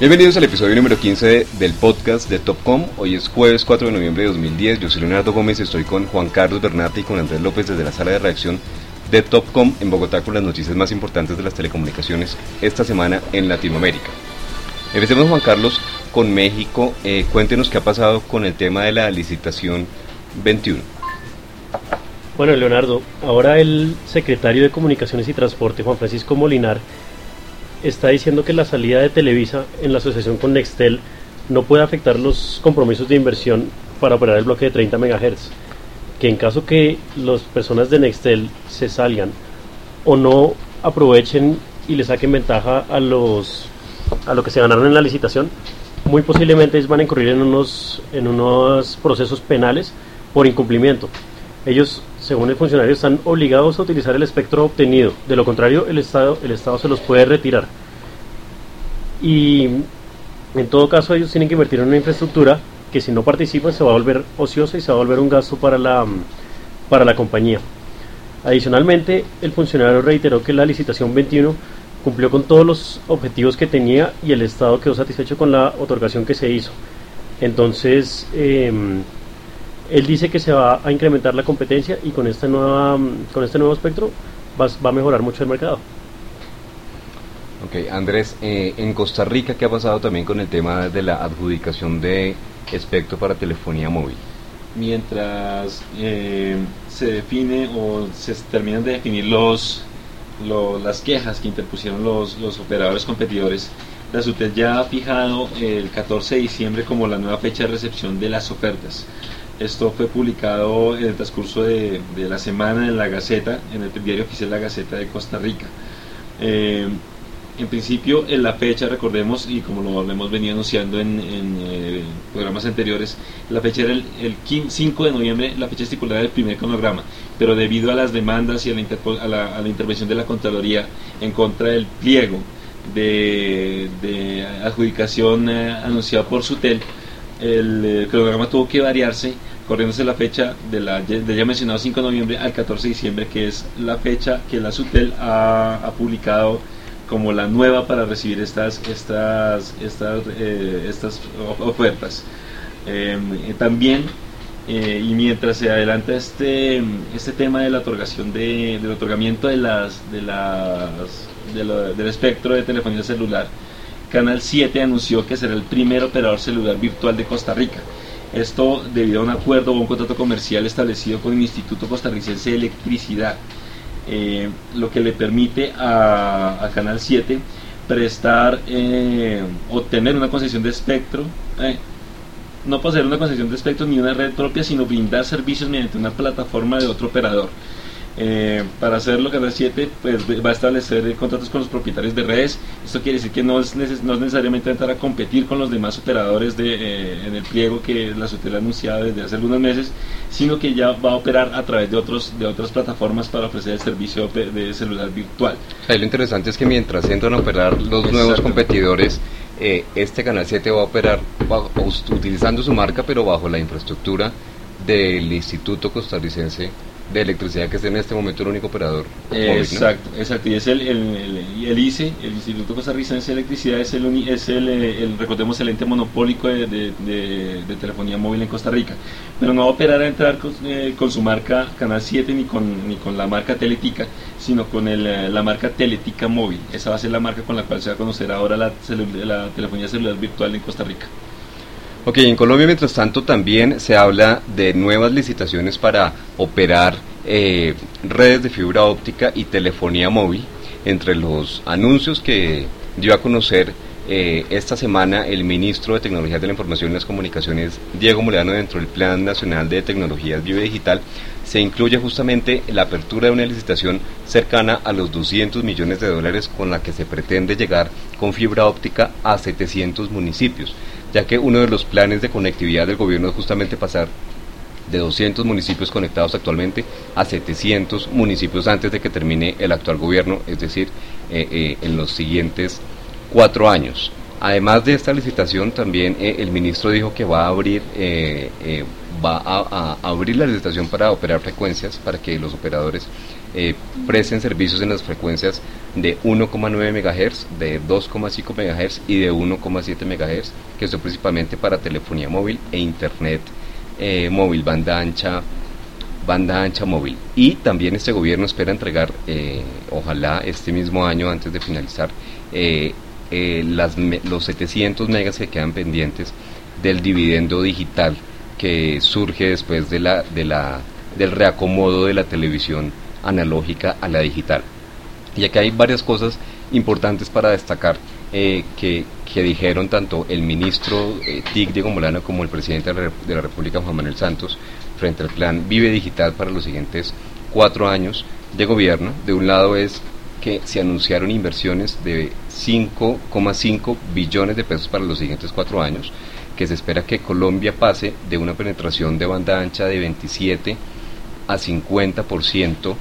Bienvenidos al episodio número 15 del podcast de Topcom. Hoy es jueves 4 de noviembre de 2010. Yo soy Leonardo Gómez y estoy con Juan Carlos Bernati y con Andrés López desde la sala de reacción de Topcom en Bogotá con las noticias más importantes de las telecomunicaciones esta semana en Latinoamérica. Empecemos Juan Carlos con México. Eh, cuéntenos qué ha pasado con el tema de la licitación 21. Bueno, Leonardo, ahora el secretario de Comunicaciones y Transporte, Juan Francisco Molinar, está diciendo que la salida de Televisa en la asociación con Nextel no puede afectar los compromisos de inversión para operar el bloque de 30 MHz. Que en caso que las personas de Nextel se salgan o no aprovechen y le saquen ventaja a los a lo que se ganaron en la licitación, muy posiblemente ellos van a incurrir en unos en unos procesos penales por incumplimiento. Ellos, según el funcionario, están obligados a utilizar el espectro obtenido. De lo contrario, el Estado, el Estado se los puede retirar. Y en todo caso, ellos tienen que invertir en una infraestructura que si no participan se va a volver ociosa y se va a volver un gasto para la, para la compañía. Adicionalmente, el funcionario reiteró que la licitación 21 cumplió con todos los objetivos que tenía y el Estado quedó satisfecho con la otorgación que se hizo. Entonces, eh, él dice que se va a incrementar la competencia y con, nueva, con este nuevo espectro va, va a mejorar mucho el mercado. Ok, Andrés, eh, en Costa Rica, ¿qué ha pasado también con el tema de la adjudicación de espectro para telefonía móvil? Mientras eh, se define o se terminan de definir los, las quejas que interpusieron los, los operadores competidores, la SUTEL ya ha fijado el 14 de diciembre como la nueva fecha de recepción de las ofertas. Esto fue publicado en el transcurso de, de la semana en la Gaceta, en el diario oficial La Gaceta de Costa Rica. Eh, en principio, en la fecha, recordemos, y como lo hemos venido anunciando en, eh, programas anteriores, la fecha era el, el, 5 de noviembre, la fecha estipulada del primer cronograma, pero debido a las demandas y a la, a la, a la intervención de la Contraloría en contra del pliego de, de adjudicación eh, anunciado por Sutel, el, el cronograma tuvo que variarse corriéndose la fecha de la de ya mencionado 5 de noviembre al 14 de diciembre, que es la fecha que la SUTEL ha, ha publicado como la nueva para recibir estas estas estas eh, estas ofertas. Eh, también eh, y mientras se adelanta este este tema de la otorgación de, del otorgamiento de las de las de del espectro de telefonía celular, Canal 7 anunció que será el primer operador celular virtual de Costa Rica. Esto debido a un acuerdo o un contrato comercial establecido con el Instituto Costarricense de Electricidad, eh, lo que le permite a, Canal 7 prestar, eh, obtener una concesión de espectro, eh, no poseer una concesión de espectro ni una red propia, sino brindar servicios mediante una plataforma de otro operador. Eh, para hacerlo, Canal 7 pues, va a establecer contratos con los propietarios de redes. Esto quiere decir que no es, neces no es necesariamente entrar a competir con los demás operadores de, eh, en el pliego que la SUTEL ha anunciado desde hace algunos meses, sino que ya va a operar a través de, otros, de otras plataformas para ofrecer el servicio de celular virtual. Ahí lo interesante es que mientras entran a operar los Exacto. nuevos competidores, eh, este Canal 7 va a operar bajo, utilizando su marca, pero bajo la infraestructura del Instituto Costarricense de electricidad que es en este momento el único operador. exacto, exacto. Y es el, el, el, el, ICE, el Instituto Costarricense de Electricidad, es el, es el, el recordemos, el ente monopólico de, de, telefonía móvil en Costa Rica. Pero no va a operar a entrar con, eh, con su marca Canal 7 ni con, ni con la marca Teletica, sino con el, la marca Teletica Móvil. Esa va a ser la marca con la cual se va a conocer ahora la, la telefonía celular virtual en Costa Rica. Ok, en Colombia, mientras tanto, también se habla de nuevas licitaciones para operar eh, redes de fibra óptica y telefonía móvil. Entre los anuncios que dio a conocer eh, esta semana el ministro de Tecnologías de la Información y las Comunicaciones, Diego Moleano, dentro del Plan Nacional de Tecnologías Digital, se incluye justamente la apertura de una licitación cercana a los 200 millones de dólares con la que se pretende llegar con fibra óptica a 700 municipios ya que uno de los planes de conectividad del gobierno es justamente pasar de 200 municipios conectados actualmente a 700 municipios antes de que termine el actual gobierno, es decir, eh, eh, en los siguientes cuatro años. Además de esta licitación, también eh, el ministro dijo que va a abrir va a, a, abrir la licitación para operar frecuencias para que los operadores eh, presten servicios en las frecuencias de 1,9 MHz, de 2,5 MHz y de 1,7 MHz, que son principalmente para telefonía móvil e internet eh, móvil, banda ancha, banda ancha móvil. Y también este gobierno espera entregar, eh, ojalá este mismo año, antes de finalizar, las, los 700 megas que quedan pendientes del dividendo digital que surge después de la, de la, del reacomodo de la televisión analógica a la digital. Y aquí hay varias cosas importantes para destacar eh, que, que, dijeron tanto el ministro eh, TIC Diego Molano como el presidente de la República Juan Manuel Santos frente al plan Vive Digital para los siguientes cuatro años de gobierno. De un lado es que se anunciaron inversiones de 5,5 billones de pesos para los siguientes cuatro años, que se espera que Colombia pase de una penetración de banda ancha de 27 a 50%,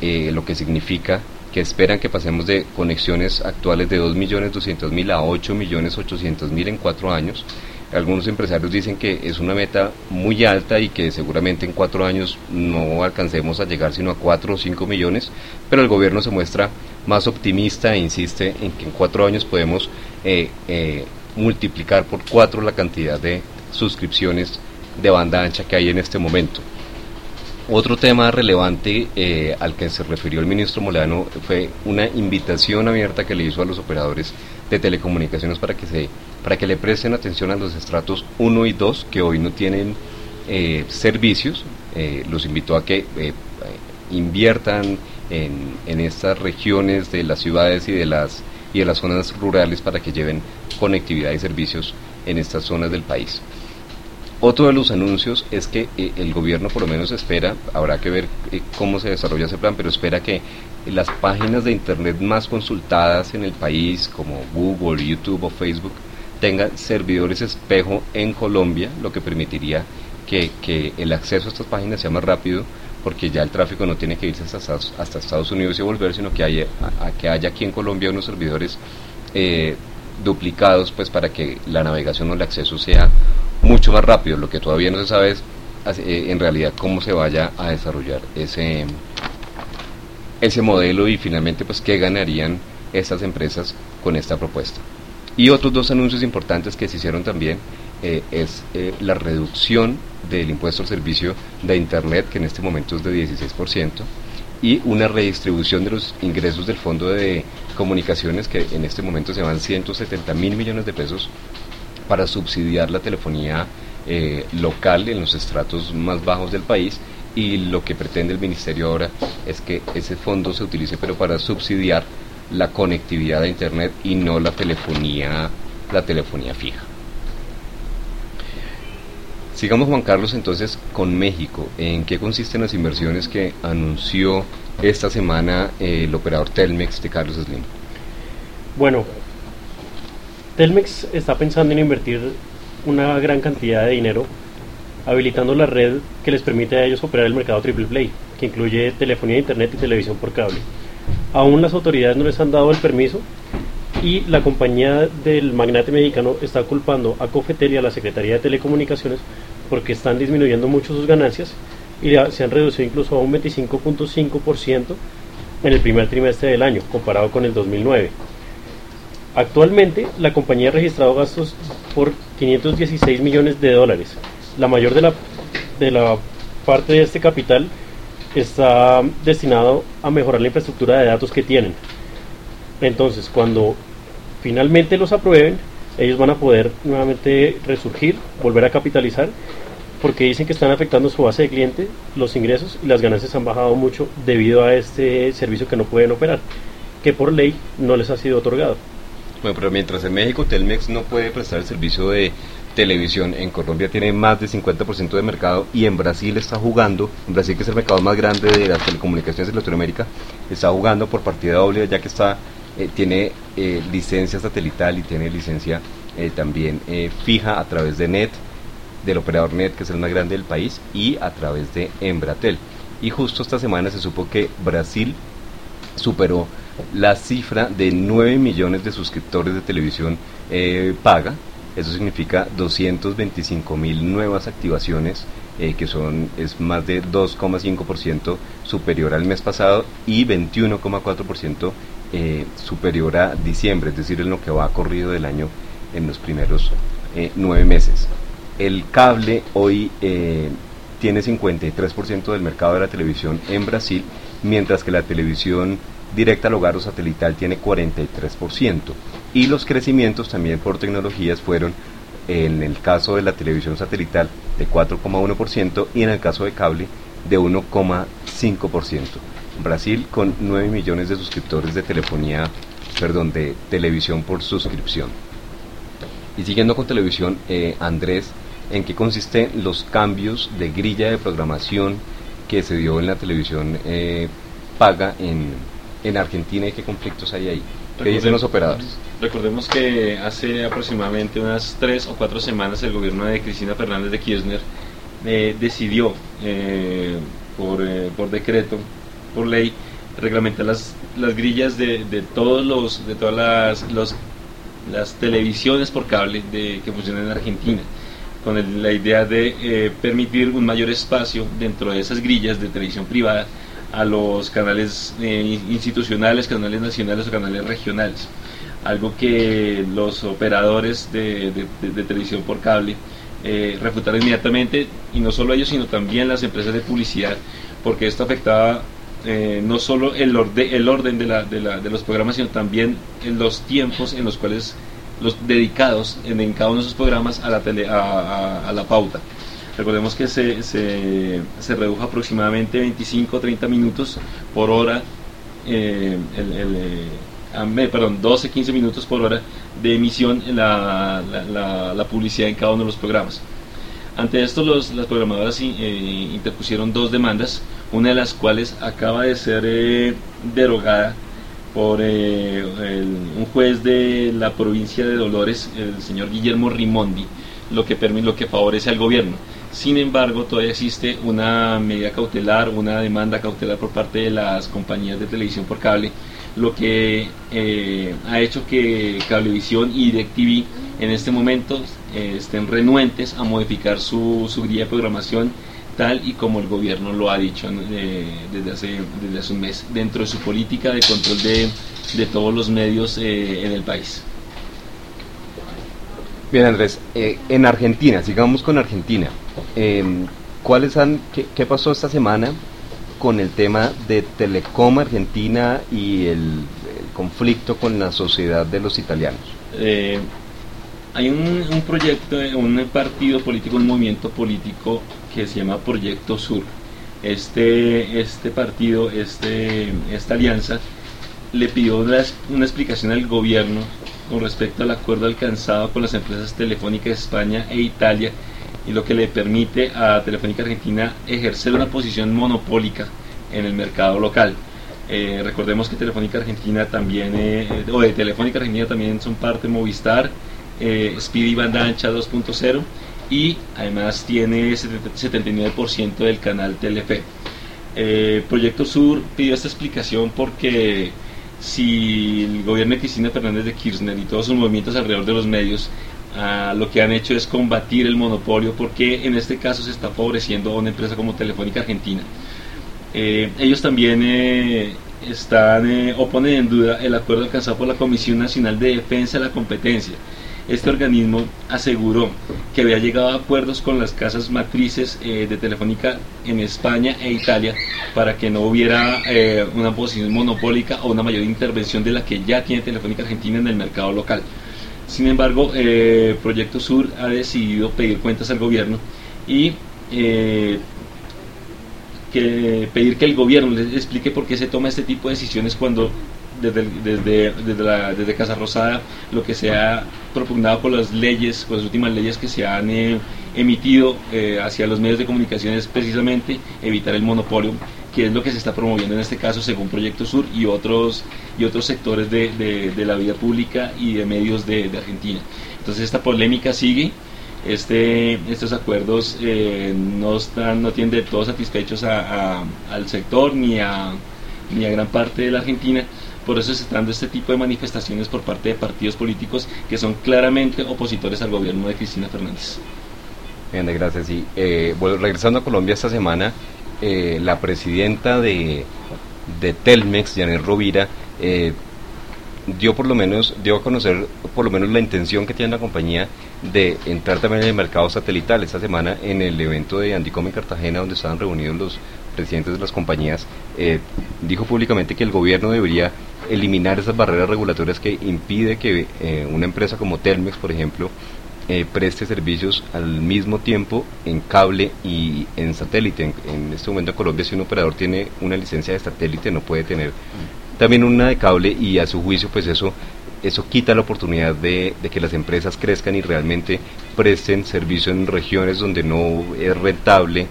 eh, lo que significa que esperan que pasemos de conexiones actuales de 2.200.000 a 8.800.000 en cuatro años. Algunos empresarios dicen que es una meta muy alta y que seguramente en cuatro años no alcancemos a llegar sino a 4 o 5 millones, pero el gobierno se muestra más optimista e insiste en que en cuatro años podemos eh, eh, multiplicar por cuatro la cantidad de suscripciones de banda ancha que hay en este momento. Otro tema relevante eh, al que se refirió el ministro Molano fue una invitación abierta que le hizo a los operadores de telecomunicaciones para que, se, para que le presten atención a los estratos 1 y 2 que hoy no tienen eh, servicios. Eh, los invitó a que inviertan en, en estas regiones de las ciudades y de las, y de las zonas rurales para que lleven conectividad y servicios en estas zonas del país. Otro de los anuncios es que eh, el gobierno por lo menos espera, habrá que ver eh, cómo se desarrolla ese plan, pero espera que las páginas de Internet más consultadas en el país, como Google, YouTube o Facebook, tengan servidores espejo en Colombia, lo que permitiría que, el acceso a estas páginas sea más rápido, porque ya el tráfico no tiene que irse hasta, hasta Estados Unidos y volver, sino que haya, que haya aquí en Colombia unos servidores eh, duplicados pues para que la navegación o el acceso sea mucho más rápido. Lo que todavía no se sabe es eh, en realidad cómo se vaya a desarrollar ese, ese modelo y finalmente pues qué ganarían estas empresas con esta propuesta. Y otros dos anuncios importantes que se hicieron también eh, es eh, la reducción del impuesto al servicio de Internet, que en este momento es de 16%, y una redistribución de los ingresos del Fondo de Comunicaciones, que en este momento se van 170 mil millones de pesos para subsidiar la telefonía eh, local en los estratos más bajos del país y lo que pretende el ministerio ahora es que ese fondo se utilice pero para subsidiar la conectividad a internet y no la telefonía la telefonía fija. Sigamos Juan Carlos entonces con México. ¿En qué consisten las inversiones que anunció esta semana eh, el operador Telmex de Carlos Slim? Bueno, Telmex está pensando en invertir una gran cantidad de dinero habilitando la red que les permite a ellos operar el mercado triple play, que incluye telefonía, internet y televisión por cable. Aún las autoridades no les han dado el permiso y la compañía del magnate mexicano está culpando a Cofetel y a la Secretaría de Telecomunicaciones porque están disminuyendo mucho sus ganancias y se han reducido incluso a un 25.5% en el primer trimestre del año comparado con el 2009. Actualmente, la compañía ha registrado gastos por 516 millones de dólares. La mayor de la, de la parte de este capital está destinado a mejorar la infraestructura de datos que tienen. Entonces, cuando finalmente los aprueben, ellos van a poder nuevamente resurgir, volver a capitalizar, porque dicen que están afectando su base de cliente, los ingresos y las ganancias han bajado mucho debido a este servicio que no pueden operar, que por ley no les ha sido otorgado. Bueno, pero mientras en México Telmex no puede prestar el servicio de televisión, en Colombia tiene más de 50% de mercado y en Brasil está jugando, en Brasil que es el mercado más grande de las telecomunicaciones de Latinoamérica, está jugando por partida doble ya que está eh, tiene eh, licencia satelital y tiene licencia eh, también fija a través de NET, del operador NET que es el más grande del país y a través de Embratel. Y justo esta semana se supo que Brasil superó la cifra de 9 millones de suscriptores de televisión eh, paga. Eso significa 225 mil nuevas activaciones eh, que son es más de 2,5% superior al mes pasado y 21,4% eh, superior a diciembre, es decir, en lo que va corrido del año en los primeros eh, nueve meses. El cable hoy tiene 53% del mercado de la televisión en Brasil, mientras que la televisión directa al hogar o satelital tiene 43%. Y los crecimientos también por tecnologías fueron, en el caso de la televisión satelital, de 4,1% y en el caso de cable, de 1,5%. Brasil con 9 millones de suscriptores de telefonía, perdón, de televisión por suscripción. Y siguiendo con televisión, eh, Andrés, ¿en qué consisten los cambios de grilla de programación que se dio en la televisión eh, paga en, en Argentina y qué conflictos hay ahí? ¿Qué dicen los operadores? Recordemos que hace aproximadamente unas tres o cuatro semanas el gobierno de Cristina Fernández de Kirchner eh, decidió eh, por, eh, por decreto, por ley, reglamentar las, las grillas de, de todos los, de todas las, los, las televisiones por cable de, que funcionan en Argentina, con el- la idea de eh, permitir un mayor espacio dentro de esas grillas de televisión privada a los canales eh, institucionales, canales nacionales o canales regionales. Algo que los operadores de, televisión por cable eh, refutaron inmediatamente, y no solo ellos, sino también las empresas de publicidad, porque esto afectaba eh, no solo el, orde- el orden de, la, de, la- de los programas, sino también en los tiempos en los cuales los dedicados en, cada uno de esos programas a la, tele- a la pauta. Recordemos que se, se, se redujo aproximadamente 25-30 minutos por hora, eh, el, eh, me- perdón, 12-15 minutos por hora de emisión la, la- publicidad en cada uno de los programas. Ante esto, los, las programadoras eh, interpusieron dos demandas, una de las cuales acaba de ser eh, derogada por eh, un juez de la provincia de Dolores, el señor Guillermo Rimondi, lo que, lo que favorece al gobierno. Sin embargo, todavía existe una medida cautelar, una demanda cautelar por parte de las compañías de televisión por cable, lo que eh, ha hecho que Cablevisión y DirecTV en este momento eh, estén renuentes a modificar su, su guía de programación tal y como el gobierno lo ha dicho desde, hace, desde hace un mes, dentro de su política de control de, de todos los medios eh, en el país. Bien, Andrés, eh, en Argentina, sigamos con Argentina. Eh, ¿Cuáles han, qué, qué pasó esta semana con el tema de Telecom Argentina y el, el conflicto con la sociedad de los italianos? Eh, hay un, un proyecto, un partido político, un movimiento político que se llama Proyecto Sur. Este, este partido, este, esta alianza, le pidió una, una explicación al gobierno con respecto al acuerdo alcanzado con las empresas telefónicas de España e Italia y lo que le permite a Telefónica Argentina ejercer una posición monopólica en el mercado local. Eh, recordemos que Telefónica Argentina también, eh, o de Telefónica Argentina también son parte Movistar, eh, Speedy Banda Ancha 2.0 y además tiene 79% del canal Telefe. Eh, Proyecto Sur pidió esta explicación porque si el gobierno de Cristina Fernández de Kirchner y todos sus movimientos alrededor de los medios ah, lo que han hecho es combatir el monopolio porque en este caso se está favoreciendo a una empresa como Telefónica Argentina. Eh, ellos también eh, están eh, o ponen en duda el acuerdo alcanzado por la Comisión Nacional de Defensa de la Competencia. Este organismo aseguró que había llegado a acuerdos con las casas matrices eh, de Telefónica en España e Italia para que no hubiera eh, una posición monopólica o una mayor intervención de la que ya tiene Telefónica Argentina en el mercado local. Sin embargo, eh, Proyecto Sur ha decidido pedir cuentas al gobierno y eh, pedir que el gobierno les explique por qué se toma este tipo de decisiones cuando desde, desde, desde, la, desde Casa Rosada lo que se ha propugnado por las leyes, por las últimas leyes que se han eh, emitido eh, hacia los medios de comunicación es precisamente evitar el monopolio, que es lo que se está promoviendo en este caso según Proyecto Sur y otros, y otros sectores de, de- de la vida pública y de medios de, de Argentina. Entonces esta polémica sigue este, estos acuerdos eh, no están no tienen de todo satisfechos a- a- al sector ni a, ni a gran parte de la Argentina. Por eso se están dando este tipo de manifestaciones por parte de partidos políticos que son claramente opositores al gobierno de Cristina Fernández. Bien, gracias. Y, eh, bueno, regresando a Colombia esta semana, eh, la presidenta de, de Telmex, Janet Rovira, eh, dio por lo menos, dio a conocer por lo menos la intención que tiene la compañía de entrar también en el mercado satelital. Esta semana en el evento de Andicom en Cartagena, donde estaban reunidos los presidentes de las compañías, eh, dijo públicamente que el gobierno debería eliminar esas barreras regulatorias que impide que eh, una empresa como Telmex, por ejemplo, eh, preste servicios al mismo tiempo en cable y en satélite. En, en, este momento en Colombia, si un operador tiene una licencia de satélite, no puede tener también una de cable y a su juicio, pues eso eso quita la oportunidad de, que las empresas crezcan y realmente presten servicio en regiones donde no es rentable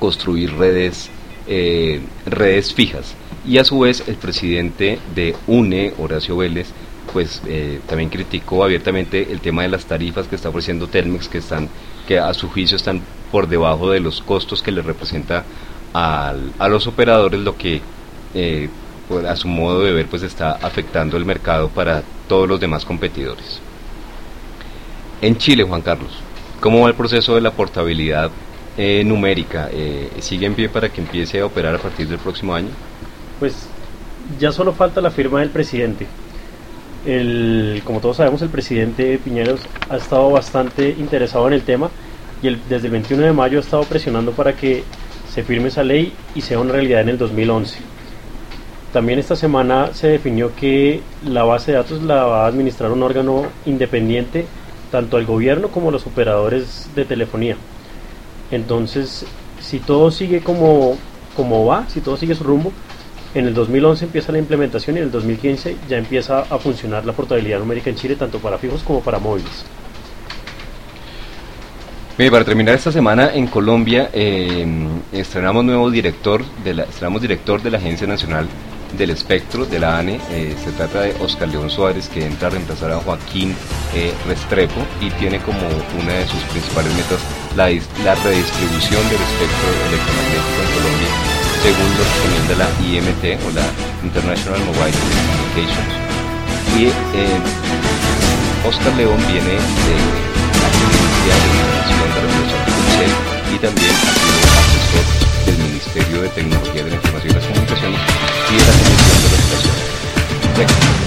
construir redes, eh, redes fijas. Y a su vez el presidente de UNE, Horacio Vélez, pues eh, también criticó abiertamente el tema de las tarifas que está ofreciendo Telmex, que están, que a su juicio están por debajo de los costos que le representa al, a los operadores, lo que eh, a su modo de ver pues está afectando el mercado para todos los demás competidores. En Chile, Juan Carlos, ¿cómo va el proceso de la portabilidad eh, numérica? Eh, ¿Sigue en pie para que empiece a operar a partir del próximo año? Pues ya solo falta la firma del presidente. El, como todos sabemos, el presidente Piñeros ha estado bastante interesado en el tema y el, desde el 21 de mayo ha estado presionando para que se firme esa ley y sea una realidad en el 2011. También esta semana se definió que la base de datos la va a administrar un órgano independiente, tanto al gobierno como los operadores de telefonía. Entonces, si todo sigue como, como va, si todo sigue su rumbo, en el 2011 empieza la implementación y en el 2015 ya empieza a funcionar la portabilidad numérica en Chile, tanto para fijos como para móviles. Bien, para terminar esta semana en Colombia eh, estrenamos nuevo director estrenamos director de la Agencia Nacional del Espectro de la ANE. Eh, se trata de Oscar León Suárez que entra a reemplazar a Joaquín eh, Restrepo y tiene como una de sus principales metas la, la redistribución del espectro electromagnético en Colombia según lo recomienda la IMT o la International Mobile Communications. Y Oscar León viene de de Regulación de de Tecnología de la Información y las Comunicaciones y de la Comisión de Legislación.